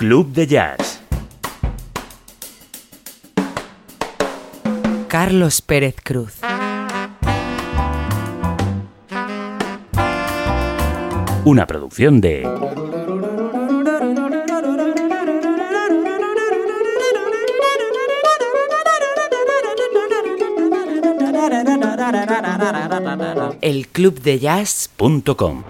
Club de Jazz. Carlos Pérez Cruz. Una producción de elclubdejazz.com.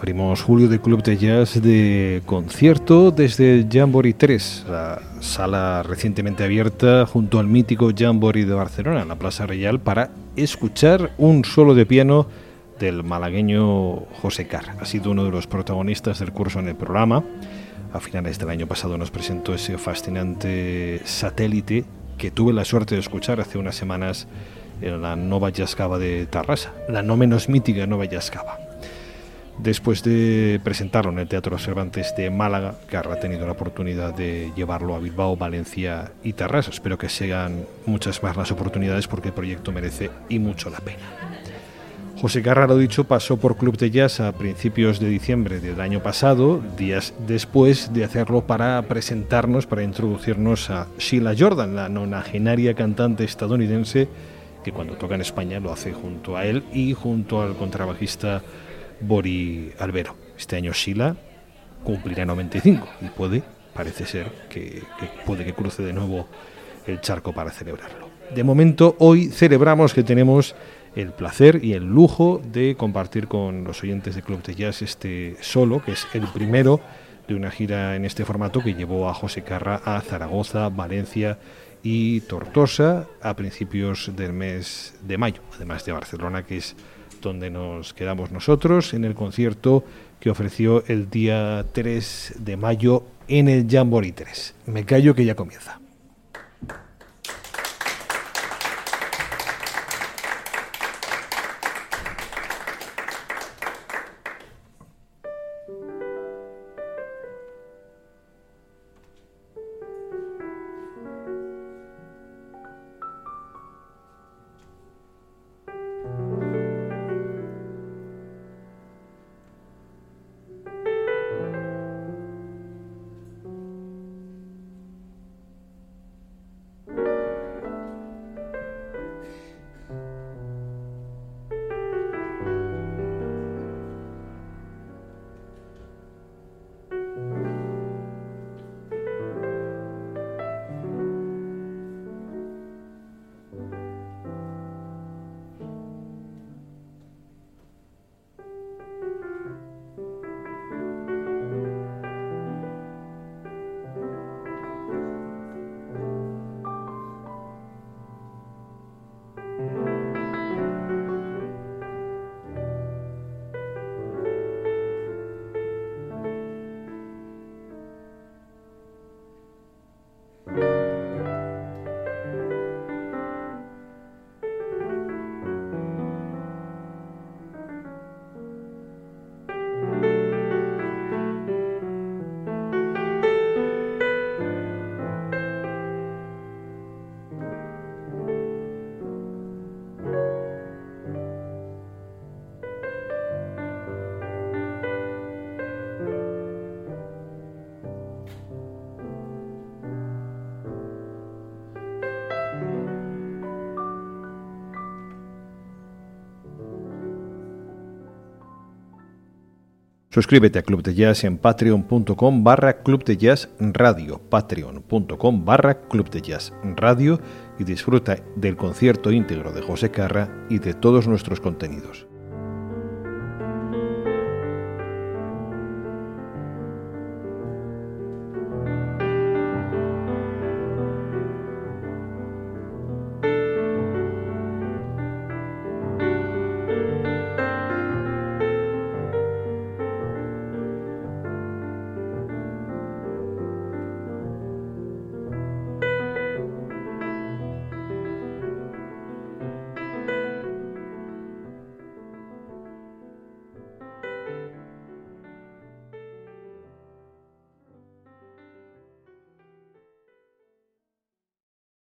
Abrimos julio de Club de Jazz de concierto desde Jamboree 3, la sala recientemente abierta junto al mítico Jamboree de Barcelona, en la Plaza Real, para escuchar un solo de piano del malagueño José Carr. Ha sido uno de los protagonistas del curso en el programa. A finales del año pasado nos presentó ese fascinante satélite que tuve la suerte de escuchar hace unas semanas en la Nova Cava de Tarrasa, la no menos mítica Nova Cava después de presentarlo en el Teatro Cervantes de Málaga, que ha tenido la oportunidad de llevarlo a Bilbao, Valencia y Tarrasa. Espero que sean muchas más las oportunidades porque el proyecto merece y mucho la pena. José Carra, lo dicho, pasó por Club de Jazz a principios de diciembre del año pasado, días después de hacerlo para presentarnos, para introducirnos a Sheila Jordan, la nonagenaria cantante estadounidense que cuando toca en España lo hace junto a él y junto al contrabajista Bori Albero. Este año Sila cumplirá 95 y puede, parece ser, que, puede que cruce de nuevo el charco para celebrarlo. De momento, hoy celebramos que tenemos el placer y el lujo de compartir con los oyentes de Club de Jazz este solo, que es el primero de una gira en este formato que llevó a José Carra a Zaragoza, Valencia y Tortosa a principios del mes de mayo, además de Barcelona, que es donde nos quedamos nosotros en el concierto que ofreció el día 3 de mayo en el Jamboree 3. Me callo que ya comienza. Suscríbete a Club de Jazz en patreon.com barra Club de Jazz Radio, patreon.com barra Club de Jazz Radio y disfruta del concierto íntegro de José Carra y de todos nuestros contenidos.